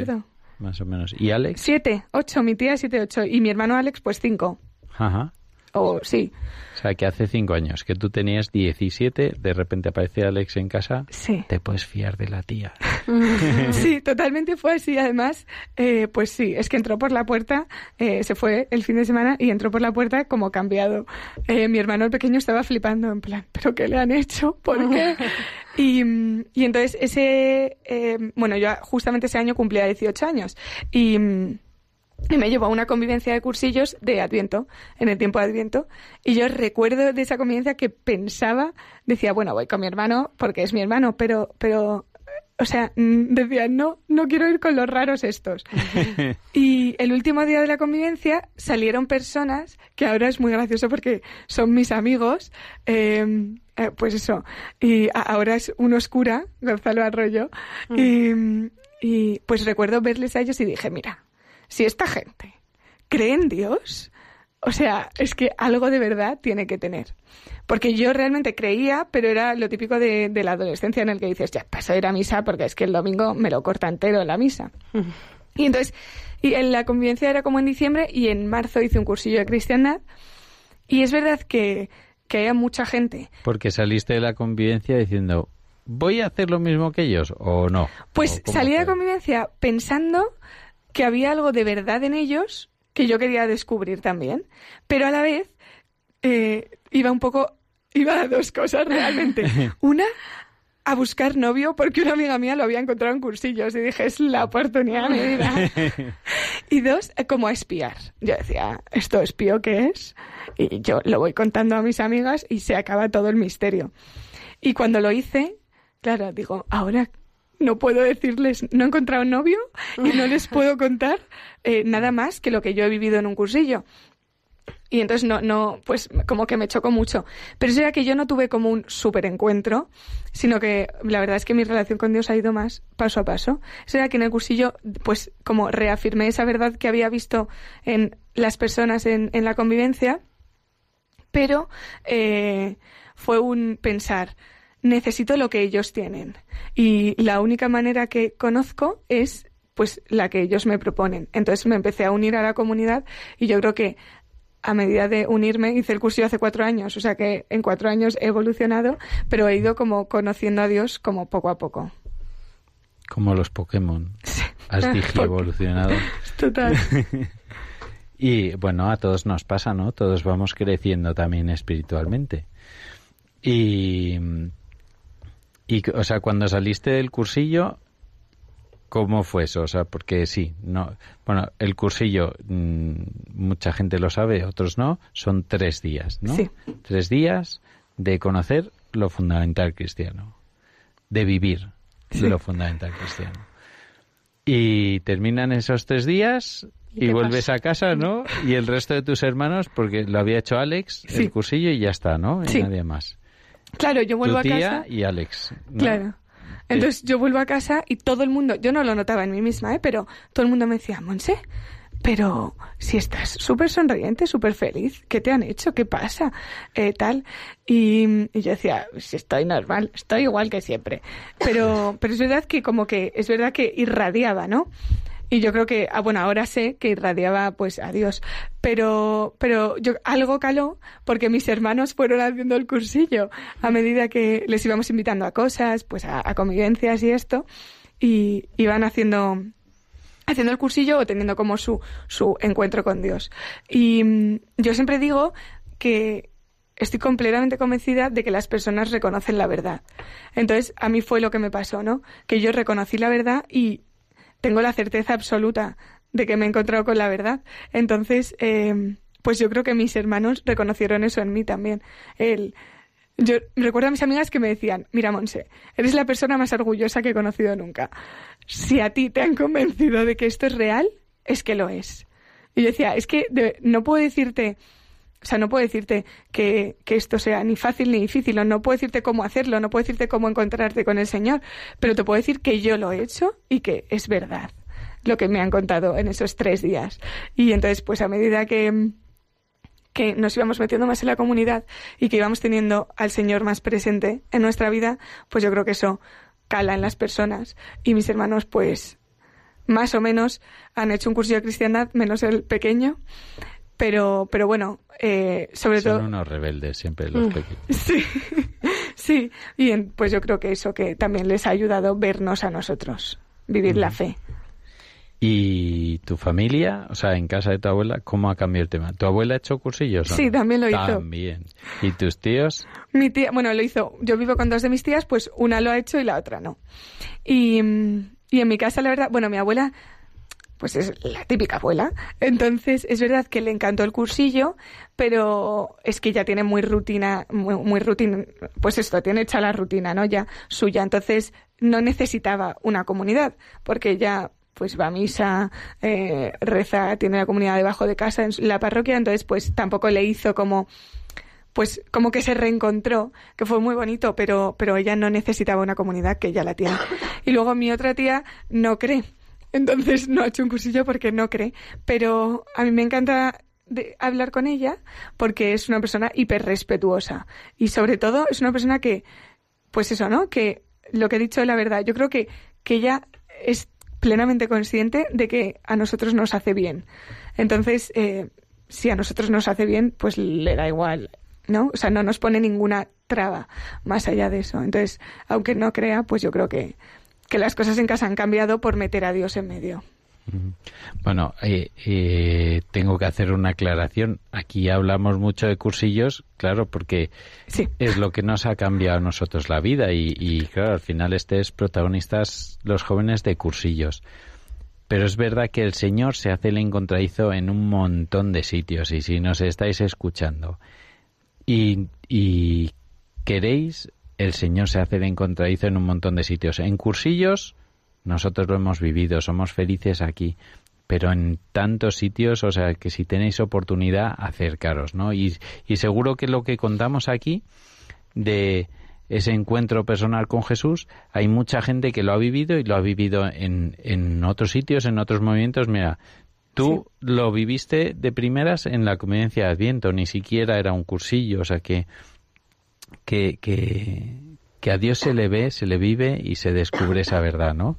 Más o menos. ¿Y Alex? Siete, ocho, mi tía siete, ocho y mi hermano Alex pues cinco. Ajá. O sí, O sea, que hace cinco años que tú tenías 17, de repente aparece Alex en casa, sí. te puedes fiar de la tía. Sí, totalmente fue así. Además, eh, pues sí, es que entró por la puerta, eh, se fue el fin de semana y entró por la puerta como cambiado. Eh, mi hermano el pequeño estaba flipando, en plan, ¿pero qué le han hecho? ¿Por qué? Y, y entonces ese, bueno, yo justamente ese año cumplía 18 años y... mm, y me llevó a una convivencia de cursillos de Adviento, en el tiempo de Adviento. Y yo recuerdo de esa convivencia que pensaba, decía, bueno, voy con mi hermano porque es mi hermano, pero, pero, o sea, mm, decía, no, no quiero ir con los raros estos. y el último día de la convivencia salieron personas que ahora es muy gracioso porque son mis amigos, eh, eh, pues eso, y a- ahora es un oscura, Gonzalo Arroyo, y, y pues recuerdo verles a ellos y dije, mira, si esta gente cree en Dios, o sea, es que algo de verdad tiene que tener. Porque yo realmente creía, pero era lo típico de, de la adolescencia en el que dices, ya paso a ir a misa porque es que el domingo me lo corta entero la misa. Y entonces, y en la convivencia era como en diciembre y en marzo hice un cursillo de cristiandad. Y es verdad que, que había mucha gente. Porque saliste de la convivencia diciendo, ¿voy a hacer lo mismo que ellos o no? Pues ¿O salí de la convivencia pensando que había algo de verdad en ellos que yo quería descubrir también, pero a la vez eh, iba un poco, iba a dos cosas realmente. Una, a buscar novio porque una amiga mía lo había encontrado en cursillos y dije, es la oportunidad de mi vida. Y dos, eh, como a espiar. Yo decía, ¿esto espío qué es? Y yo lo voy contando a mis amigas y se acaba todo el misterio. Y cuando lo hice, claro, digo, ahora no puedo decirles, no he encontrado novio y no les puedo contar eh, nada más que lo que yo he vivido en un cursillo. Y entonces no, no, pues como que me chocó mucho. Pero eso era que yo no tuve como un súper encuentro, sino que la verdad es que mi relación con Dios ha ido más paso a paso. Eso era que en el cursillo, pues como reafirmé esa verdad que había visto en las personas en, en la convivencia, pero eh, fue un pensar, necesito lo que ellos tienen. Y la única manera que conozco es pues la que ellos me proponen. Entonces me empecé a unir a la comunidad y yo creo que a medida de unirme, hice el cursillo hace cuatro años, o sea que en cuatro años he evolucionado, pero he ido como conociendo a Dios como poco a poco. Como los Pokémon. Has digievolucionado. Total. Y bueno, a todos nos pasa, ¿no? Todos vamos creciendo también espiritualmente. Y, y o sea, cuando saliste del cursillo, ¿cómo fue eso? O sea, porque sí, no, bueno, el cursillo, mm, mucha gente lo sabe, otros no, son tres días, ¿no? Sí. Tres días de conocer lo fundamental cristiano, de vivir Sí. lo fundamental cristiano. Y terminan esos tres días ¿Y vuelves pasa? a casa, ¿no? Y el resto de tus hermanos, porque lo había hecho Alex, Sí. el cursillo, y ya está, ¿no? Y Sí. nadie más. Claro, yo vuelvo tu a casa. y Alex. ¿no? Claro. Entonces yo vuelvo a casa y todo el mundo, yo no lo notaba en mí misma, ¿eh? pero todo el mundo me decía, Monse, pero si estás súper sonriente, súper feliz, ¿qué te han hecho? ¿Qué pasa? Eh, tal. Y, y yo decía, si estoy normal, estoy igual que siempre. Pero, pero es verdad que como que, es verdad que irradiaba, ¿no? Y yo creo que, ah, bueno, ahora sé que irradiaba pues a Dios. Pero, pero yo, algo caló porque mis hermanos fueron haciendo el cursillo a medida que les íbamos invitando a cosas, pues a, convivencias y esto. Y iban haciendo, haciendo el cursillo o teniendo como su, su encuentro con Dios. Y mm, yo siempre digo que estoy completamente convencida de que las personas reconocen la verdad. Entonces, a mí fue lo que me pasó, ¿no? Que yo reconocí la verdad y tengo la certeza absoluta de que me he encontrado con la verdad. Entonces, eh, pues yo creo que mis hermanos reconocieron eso en mí también. El, yo recuerdo a mis amigas que me decían, mira, Monse, eres la persona más orgullosa que he conocido nunca. Si a ti te han convencido de que esto es real, es que lo es. Y yo decía, es que no puedo decirte, o sea, no puedo decirte que, que esto sea ni fácil ni difícil, o no puedo decirte cómo hacerlo, no puedo decirte cómo encontrarte con el Señor, pero te puedo decir que yo lo he hecho y que es verdad lo que me han contado en esos tres días. Y entonces, pues a medida que, que nos íbamos metiendo más en la comunidad y que íbamos teniendo al Señor más presente en nuestra vida, pues yo creo que eso cala en las personas. Y mis hermanos, pues, más o menos han hecho un curso de cristiandad, menos el pequeño. Pero, pero bueno, eh, sobre Son todo. unos rebeldes siempre los Mm. pequeños. Sí, sí. Y en- pues yo creo que eso que también les ha ayudado vernos a nosotros, vivir la fe. ¿Y tu familia, o sea, en casa de tu abuela, cómo ha cambiado el tema? ¿Tu abuela ha hecho cursillos? o Sí, no? también lo hizo. También. ¿Y tus tíos? Mi tía, bueno, lo hizo. Yo vivo con dos de mis tías, pues una lo ha hecho y la otra no. Y, mm, y en mi casa, la verdad, bueno, mi abuela, pues es la típica abuela. Entonces, es verdad que le encantó el cursillo, pero es que ya tiene muy rutina, muy, muy rutina, pues esto, tiene hecha la rutina, ¿no? Ya suya. Entonces, no necesitaba una comunidad, porque ya pues va a misa, eh, reza, tiene la comunidad debajo de casa en la parroquia, entonces pues tampoco le hizo como pues como que se reencontró, que fue muy bonito, pero, pero ella no necesitaba una comunidad que ella la tiene. Y luego mi otra tía no cree, entonces no ha hecho un cursillo porque no cree, pero a mí me encanta hablar con ella porque es una persona hiper respetuosa y sobre todo es una persona que, pues eso, ¿no? Que lo que he dicho es la verdad. Yo creo que, que ella es plenamente consciente de que a nosotros nos hace bien. Entonces, eh, si a nosotros nos hace bien, pues le da igual, ¿no? O sea, no nos pone ninguna traba más allá de eso. Entonces, aunque no crea, pues yo creo que, que las cosas en casa han cambiado por meter a Dios en medio. Bueno, eh, eh, tengo que hacer una aclaración. Aquí hablamos mucho de cursillos, claro, porque Sí. es lo que nos ha cambiado a nosotros la vida y, y, claro, al final estés protagonistas los jóvenes de cursillos. Pero es verdad que el Señor se hace el encontradizo en un montón de sitios y si nos estáis escuchando y, y queréis, el Señor se hace el encontradizo en un montón de sitios. En cursillos, nosotros lo hemos vivido, somos felices aquí, pero en tantos sitios, o sea, que si tenéis oportunidad, acercaros, ¿no? Y, y seguro que lo que contamos aquí de ese encuentro personal con Jesús, hay mucha gente que lo ha vivido y lo ha vivido en, en otros sitios, en otros movimientos. Mira, tú lo viviste de primeras en la convivencia de Adviento, ni siquiera era un cursillo, o sea que, que, que, que a Dios se le ve, se le vive y se descubre esa verdad, ¿no?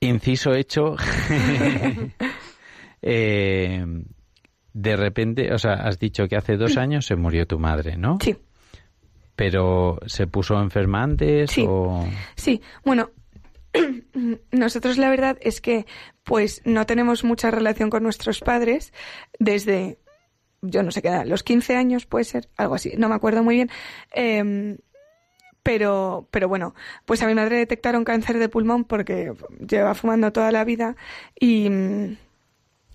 Inciso hecho. Eh, de repente, o sea, has dicho que hace dos años se murió tu madre, ¿no? Sí. pero ¿se puso enferma antes Sí. o...? Sí, bueno, nosotros la verdad es que pues no tenemos mucha relación con nuestros padres desde, yo no sé qué edad, los 15 años puede ser, algo así, no me acuerdo muy bien. Em, pero, pero bueno, pues a mi madre detectaron cáncer de pulmón porque lleva fumando toda la vida y,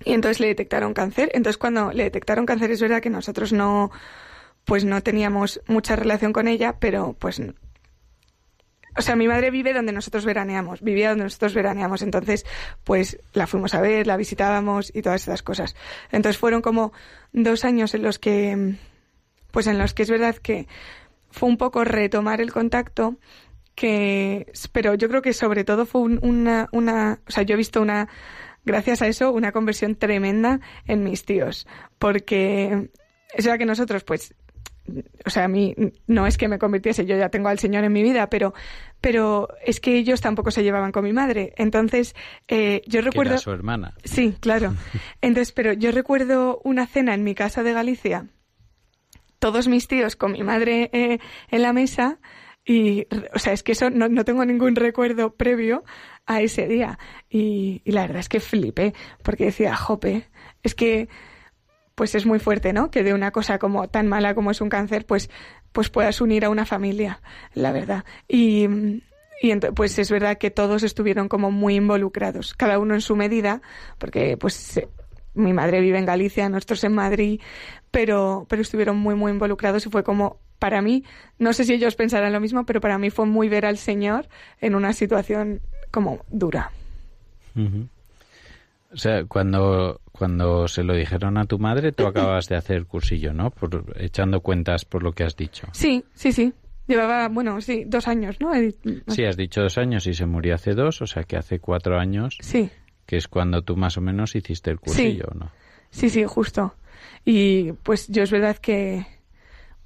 y entonces le detectaron cáncer. Entonces cuando le detectaron cáncer es verdad que nosotros no, pues no teníamos mucha relación con ella, pero pues o sea, mi madre vive donde nosotros veraneamos, vivía donde nosotros veraneamos, entonces pues la fuimos a ver, la visitábamos y todas esas cosas. Entonces fueron como dos años en los que, pues en los que es verdad que fue un poco retomar el contacto, que, pero yo creo que sobre todo fue un- una, una, o sea, yo he visto una, gracias a eso, una conversión tremenda en mis tíos, porque es verdad que nosotros pues o sea, a mí no es que me convirtiese, yo ya tengo al Señor en mi vida, pero, pero es que ellos tampoco se llevaban con mi madre. Entonces, eh, yo Que recuerdo... era su hermana. Sí, claro. Entonces, pero yo recuerdo una cena en mi casa de Galicia, todos mis tíos con mi madre eh, en la mesa, y, o sea, es que eso no, no tengo ningún recuerdo previo a ese día. Y, y la verdad es que flipé, porque decía, jope, es que pues es muy fuerte, ¿no? Que de una cosa como tan mala como es un cáncer, pues, pues puedas unir a una familia, la verdad. Y, y pues es verdad que todos estuvieron como muy involucrados, cada uno en su medida, porque pues mi madre vive en Galicia, nosotros en Madrid, pero, pero estuvieron muy, muy involucrados y fue como, para mí, no sé si ellos pensarán lo mismo, pero para mí fue muy ver al Señor en una situación como dura. O sea, cuando, cuando se lo dijeron a tu madre, tú acabas de hacer cursillo, ¿no? Por, echando cuentas por lo que has dicho. Sí, sí, sí. Llevaba, bueno, sí, dos años, ¿no? Sí, has dicho dos años y se murió hace dos, o sea que hace cuatro años, Sí, que es cuando tú más o menos hiciste el cursillo, ¿no? sí, sí, justo. Y pues yo es verdad que,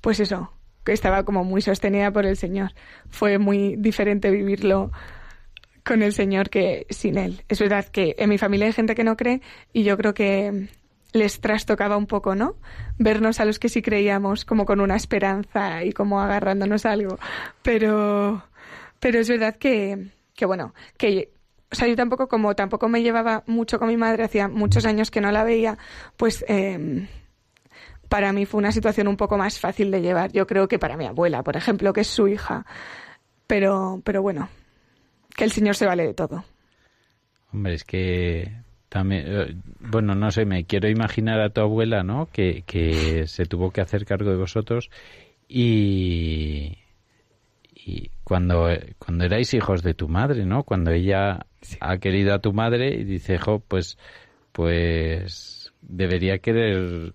pues eso, que estaba como muy sostenida por el Señor. Fue muy diferente vivirlo con el Señor que sin Él. Es verdad que en mi familia hay gente que no cree y yo creo que les trastocaba un poco, ¿no? Vernos a los que sí creíamos como con una esperanza y como agarrándonos a algo. Pero, pero es verdad que, que bueno, que o sea, yo tampoco, como tampoco me llevaba mucho con mi madre, hacía muchos años que no la veía, pues eh, para mí fue una situación un poco más fácil de llevar. Yo creo que para mi abuela, por ejemplo, que es su hija. Pero, pero bueno, que el Señor se vale de todo. Hombre, es que también, eh, bueno, no sé, me quiero imaginar a tu abuela, ¿no? Que, que se tuvo que hacer cargo de vosotros y, y cuando, cuando erais hijos de tu madre, ¿no? Cuando ella ha querido a tu madre y dice, jo, pues, pues debería querer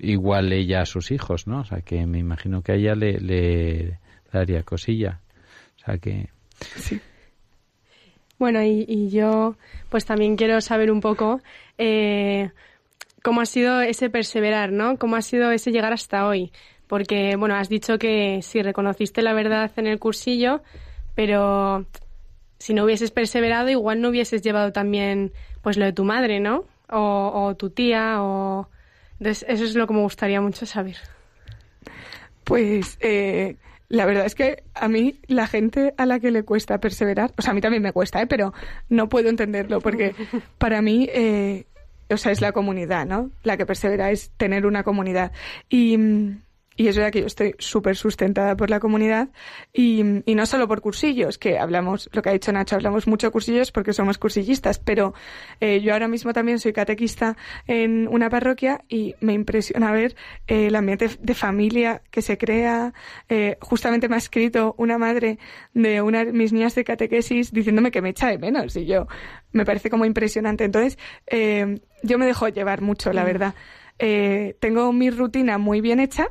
igual ella a sus hijos, ¿no? O sea, que me imagino que a ella le, le daría cosilla. O sea, que... Bueno, y, y yo pues también quiero saber un poco eh, cómo ha sido ese perseverar, ¿no? Cómo ha sido ese llegar hasta hoy. Porque, bueno, has dicho que sí reconociste la verdad en el cursillo, pero si no hubieses perseverado, igual no hubieses llevado también pues lo de tu madre, ¿no? O, o tu tía, o... Entonces, eso es lo que me gustaría mucho saber. Pues eh, la verdad es que a mí la gente a la que le cuesta perseverar, o sea, a mí también me cuesta, ¿eh? pero no puedo entenderlo porque para mí, eh, o sea, es la comunidad, ¿no? La que persevera es tener una comunidad. Y, mm, y es verdad que yo estoy súper sustentada por la comunidad y, y no solo por cursillos, que hablamos, lo que ha dicho Nacho, hablamos mucho de cursillos porque somos cursillistas, pero eh, yo ahora mismo también soy catequista en una parroquia y me impresiona ver eh, el ambiente de familia que se crea. Eh, justamente me ha escrito una madre de una de mis niñas de catequesis diciéndome que me echa de menos y yo me parece como impresionante. Entonces, eh, yo me dejo llevar mucho, la verdad. Eh, tengo mi rutina muy bien hecha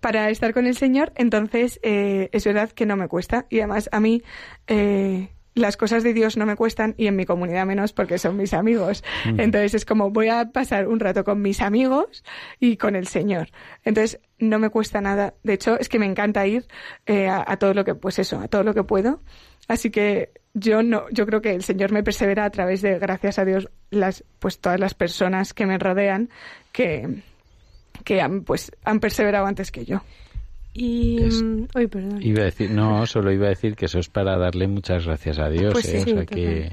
para estar con el Señor, entonces eh, es verdad que no me cuesta. Y además a mí eh, las cosas de Dios no me cuestan y en mi comunidad menos porque son mis amigos. Entonces es como voy a pasar un rato con mis amigos y con el Señor. Entonces no me cuesta nada. De hecho, es que me encanta ir eh, a, a todo lo que, pues eso, a todo lo que puedo. Así que yo no, yo creo que el Señor me persevera a través de, gracias a Dios, las, pues todas las personas que me rodean que, que han, pues, han perseverado antes que yo. Y... Es- mm, Uy, perdón. Iba a decir, no, solo iba a decir que eso es para darle muchas gracias a Dios, Pues ¿eh? sí, o sea que,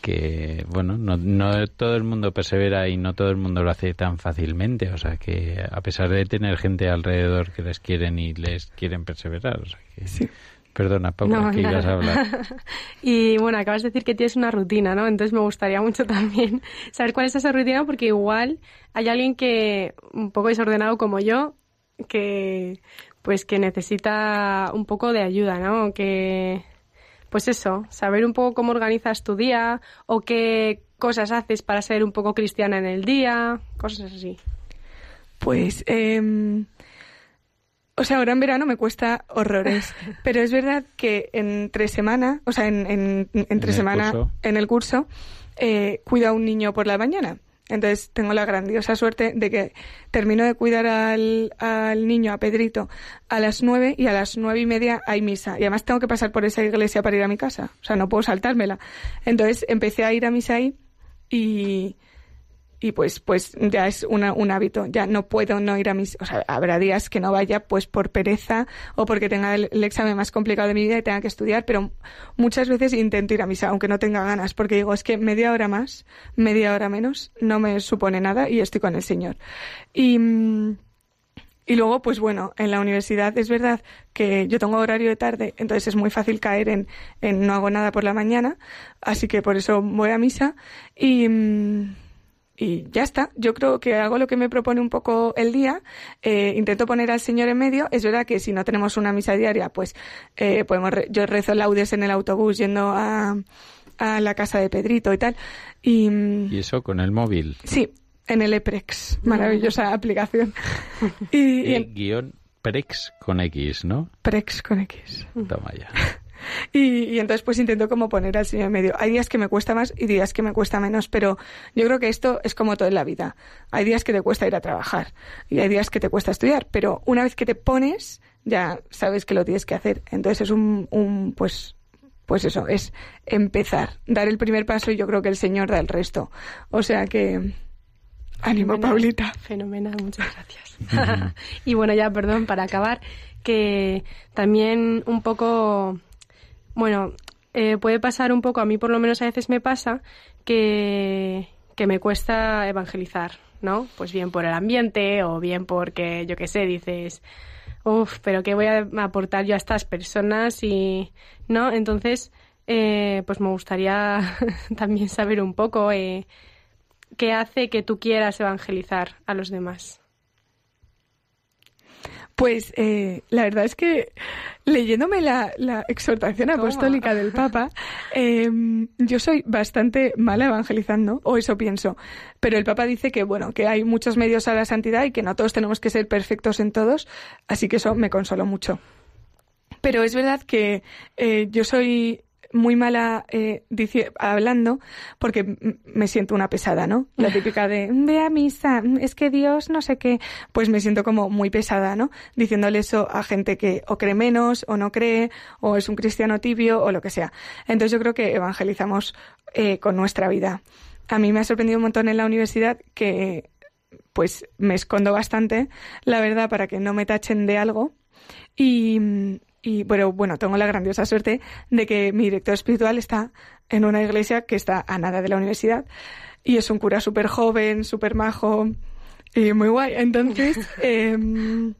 que bueno, no, no todo el mundo persevera y no todo el mundo lo hace tan fácilmente, o sea que a pesar de tener gente alrededor que les quieren y les quieren perseverar, o sea que... Perdona, Paula, No, que ibas a hablar. y bueno, acabas de decir que tienes una rutina, ¿no? Entonces me gustaría mucho también saber cuál es esa rutina porque igual hay alguien que un poco desordenado como yo que pues que necesita un poco de ayuda, ¿no? Que pues eso, saber un poco cómo organizas tu día o qué cosas haces para ser un poco cristiana en el día, cosas así. Pues, em, o sea, ahora en verano me cuesta horrores, pero es verdad que entre semana, o sea, en, en- entre el semana, curso. en el curso, eh, cuido a un niño por la mañana. Entonces tengo la grandiosa suerte de que termino de cuidar al, al niño, a Pedrito, a las nueve y a las nueve y media hay misa. Y además tengo que pasar por esa iglesia para ir a mi casa. O sea, no puedo saltármela. Entonces empecé a ir a misa ahí y, y pues pues ya es una, un hábito. Ya no puedo no ir a mis o sea habrá días que no vaya pues por pereza o porque tenga el, examen más complicado de mi vida y tenga que estudiar pero muchas veces intento ir a misa aunque no tenga ganas porque digo es que media hora más media hora menos no me supone nada y estoy con el señor y y luego, pues bueno, en la universidad es verdad que yo tengo horario de tarde, entonces es muy fácil caer en, en no hago nada por la mañana, así que por eso voy a misa y, y ya está. Yo creo que hago lo que me propone un poco el día, eh, intento poner al Señor en medio. Es verdad que si no tenemos una misa diaria, pues eh, podemos re- yo rezo laudes en el autobús yendo a, a la casa de Pedrito y tal. Y, Y eso con el móvil. Sí, en el EPREX, maravillosa aplicación. Y, guion Prex con X, ¿no? Prex con X. Toma ya. Y, y entonces pues intento como poner al señor en medio. Hay días que me cuesta más y días que me cuesta menos, pero yo creo que esto es como todo en la vida. Hay días que te cuesta ir a trabajar y hay días que te cuesta estudiar, pero una vez que te pones ya sabes que lo tienes que hacer. Entonces es un, un pues pues eso, es empezar, dar el primer paso y yo creo que el Señor da el resto. O sea que ánimo, Fenomenal, Paulita. Fenomenal, muchas gracias. y bueno, ya, perdón, para acabar, que también un poco, bueno, eh, puede pasar un poco, a mí por lo menos a veces me pasa, que, que me cuesta evangelizar, ¿no? Pues bien por el ambiente o bien porque, yo qué sé, dices, uff, pero ¿qué voy a aportar yo a estas personas? Y, ¿no? Entonces, eh, pues me gustaría también saber un poco eh, qué hace que tú quieras evangelizar a los demás. Pues eh, la verdad es que leyéndome la, la exhortación Toma. apostólica del Papa, eh, yo soy bastante mala evangelizando, o eso pienso. Pero el Papa dice que bueno, que hay muchos medios a la santidad y que no todos tenemos que ser perfectos en todos, así que eso me consoló mucho. Pero es verdad que eh, yo soy muy mala eh, hablando porque me siento una pesada, ¿no? La típica de, ve a misa, es que Dios no sé qué. Pues me siento como muy pesada, ¿no? Diciéndole eso a gente que o cree menos o no cree o es un cristiano tibio o lo que sea. Entonces yo creo que evangelizamos eh, con nuestra vida. A mí me ha sorprendido un montón en la universidad que pues me escondo bastante, la verdad, para que no me tachen de algo. Y, y bueno, bueno, tengo la grandiosa suerte de que mi director espiritual está en una iglesia que está a nada de la universidad y es un cura súper joven, súper majo y muy guay. Entonces, em,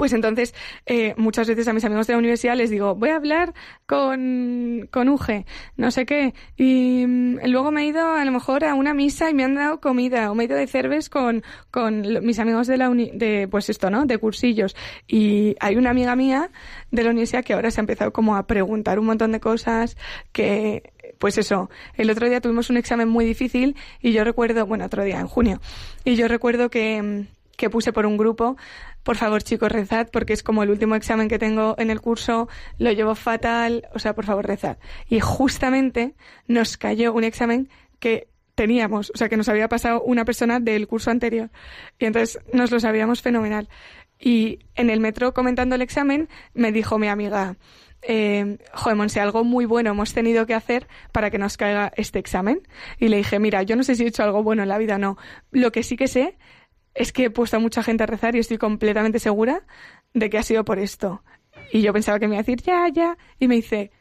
pues entonces, eh, muchas veces a mis amigos de la universidad les digo, voy a hablar con, con Uge, no sé qué. Y mm, luego me he ido a lo mejor a una misa y me han dado comida, o me he ido de cerves con, con mis amigos de la uni, de, pues esto, ¿no? De cursillos. Y hay una amiga mía de la universidad que ahora se ha empezado como a preguntar un montón de cosas que, pues eso, el otro día tuvimos un examen muy difícil y yo recuerdo, bueno, otro día, en junio, y yo recuerdo que, mm, que puse por un grupo, por favor chicos, rezad, porque es como el último examen que tengo en el curso, lo llevo fatal, o sea, por favor, rezad. Y justamente nos cayó un examen que teníamos, o sea, que nos había pasado una persona del curso anterior. Y entonces nos lo sabíamos fenomenal. Y en el metro comentando el examen me dijo mi amiga, eh, joder, algo muy bueno hemos tenido que hacer para que nos caiga este examen. Y le dije, mira, yo no sé si he hecho algo bueno en la vida, no. Lo que sí que sé es que he puesto a mucha gente a rezar y estoy completamente segura de que ha sido por esto. Y yo pensaba que me iba a decir, ya, ya. Y me dice,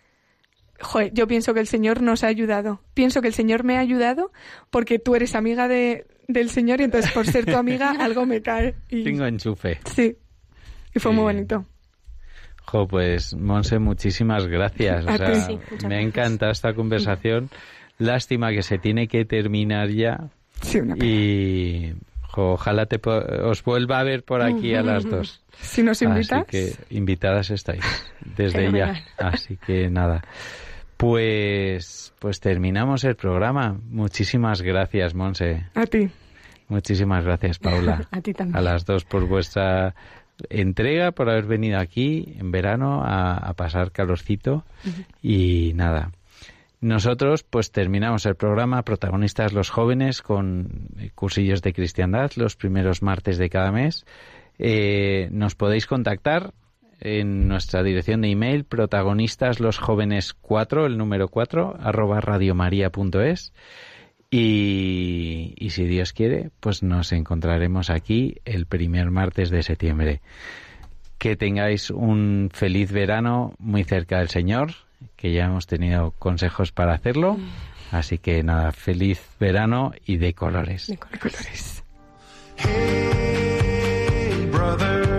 joder, yo pienso que el Señor nos ha ayudado. Pienso que el Señor me ha ayudado porque tú eres amiga de, del Señor y entonces por ser tu amiga algo me cae. Y, Tengo enchufe. sí. Y fue muy bonito. Jo, pues Monse, muchísimas gracias. O sea. Sí, me ha encantado esta conversación. Lástima que se tiene que terminar ya. Sí, una pena. Y ojalá te po- os vuelva a ver por aquí a las dos. Si nos invitas, Así que invitadas estáis desde ya. Así que nada. Pues, pues terminamos el programa. Muchísimas gracias, Monse. a ti. Muchísimas gracias, Paula. A ti también. A las dos por vuestra entrega, por haber venido aquí en verano a, a pasar calorcito. Y nada. Nosotros, pues terminamos el programa, protagonistas los jóvenes, con eh, cursillos de cristiandad, los primeros martes de cada mes. Eh, nos podéis contactar en nuestra dirección de email, protagonistas los jóvenes 4, el número 4, arroba radiomaria.es. Y, y si Dios quiere, pues nos encontraremos aquí el primer martes de septiembre. Que tengáis un feliz verano muy cerca del Señor, que ya hemos tenido consejos para hacerlo. Así que nada, feliz verano y de colores. De colores. Hey, brother,